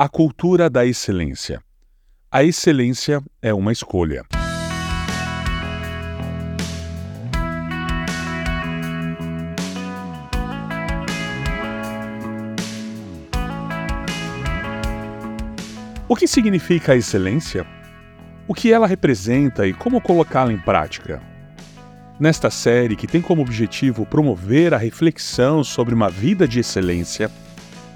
A cultura da excelência. A excelência é uma escolha. O que significa a excelência? O que ela representa e como colocá-la em prática? Nesta série, que tem como objetivo promover a reflexão sobre uma vida de excelência,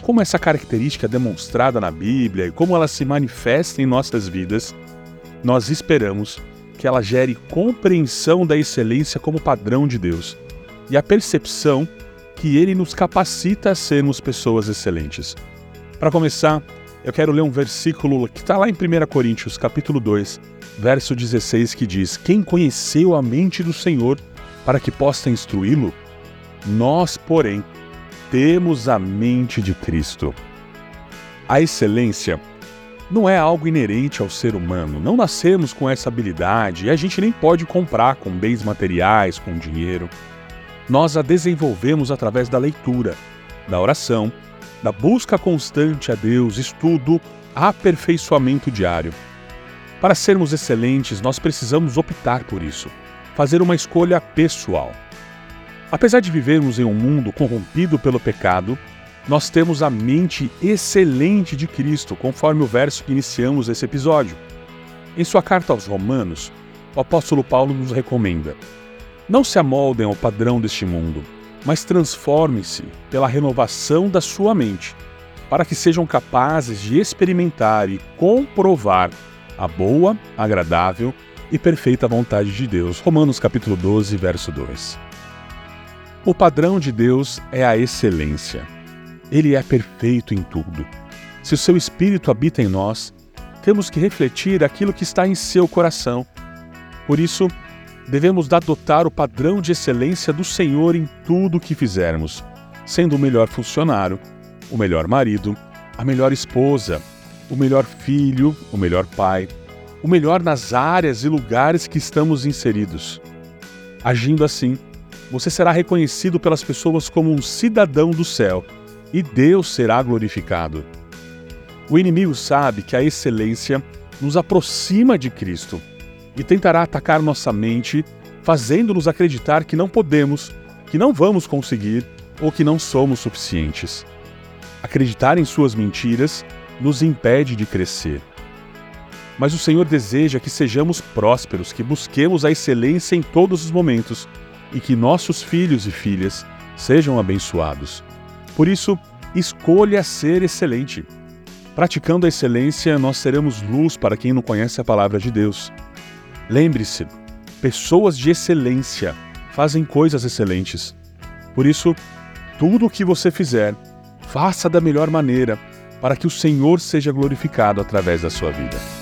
como essa característica é demonstrada na Bíblia e como ela se manifesta em nossas vidas, nós esperamos que ela gere compreensão da excelência como padrão de Deus e a percepção que ele nos capacita a sermos pessoas excelentes. Para começar, eu quero ler um versículo que está lá em 1 Coríntios, capítulo 2, verso 16, que diz: Quem conheceu a mente do Senhor para que possa instruí-lo? Nós, porém, temos a mente de Cristo. A excelência não é algo inerente ao ser humano. Não nascemos com essa habilidade e a gente nem pode comprar com bens materiais, com dinheiro. Nós a desenvolvemos através da leitura, da oração, da busca constante a Deus, estudo, aperfeiçoamento diário. Para sermos excelentes, nós precisamos optar por isso, fazer uma escolha pessoal. Apesar de vivermos em um mundo corrompido pelo pecado, nós temos a mente excelente de Cristo, conforme o verso que iniciamos esse episódio. Em sua carta aos Romanos, o apóstolo Paulo nos recomenda: Não se amoldem ao padrão deste mundo, mas transformem-se pela renovação da sua mente, para que sejam capazes de experimentar e comprovar a boa, agradável e perfeita vontade de Deus. Romanos capítulo 12, verso 2. O padrão de Deus é a excelência. Ele é perfeito em tudo. Se o seu espírito habita em nós, temos que refletir aquilo que está em seu coração. Por isso, devemos adotar o padrão de excelência do Senhor em tudo o que fizermos, sendo o melhor funcionário, o melhor marido, a melhor esposa, o melhor filho, o melhor pai, o melhor nas áreas e lugares que estamos inseridos. Agindo assim, você será reconhecido pelas pessoas como um cidadão do céu e Deus será glorificado. O inimigo sabe que a excelência nos aproxima de Cristo e tentará atacar nossa mente, fazendo-nos acreditar que não podemos, que não vamos conseguir ou que não somos suficientes. Acreditar em suas mentiras nos impede de crescer. Mas o Senhor deseja que sejamos prósperos, que busquemos a excelência em todos os momentos e que nossos filhos e filhas sejam abençoados. Por isso, escolha ser excelente. Praticando a excelência, nós seremos luz para quem não conhece a palavra de Deus. Lembre-se, pessoas de excelência fazem coisas excelentes. Por isso, tudo o que você fizer, faça da melhor maneira, para que o Senhor seja glorificado através da sua vida.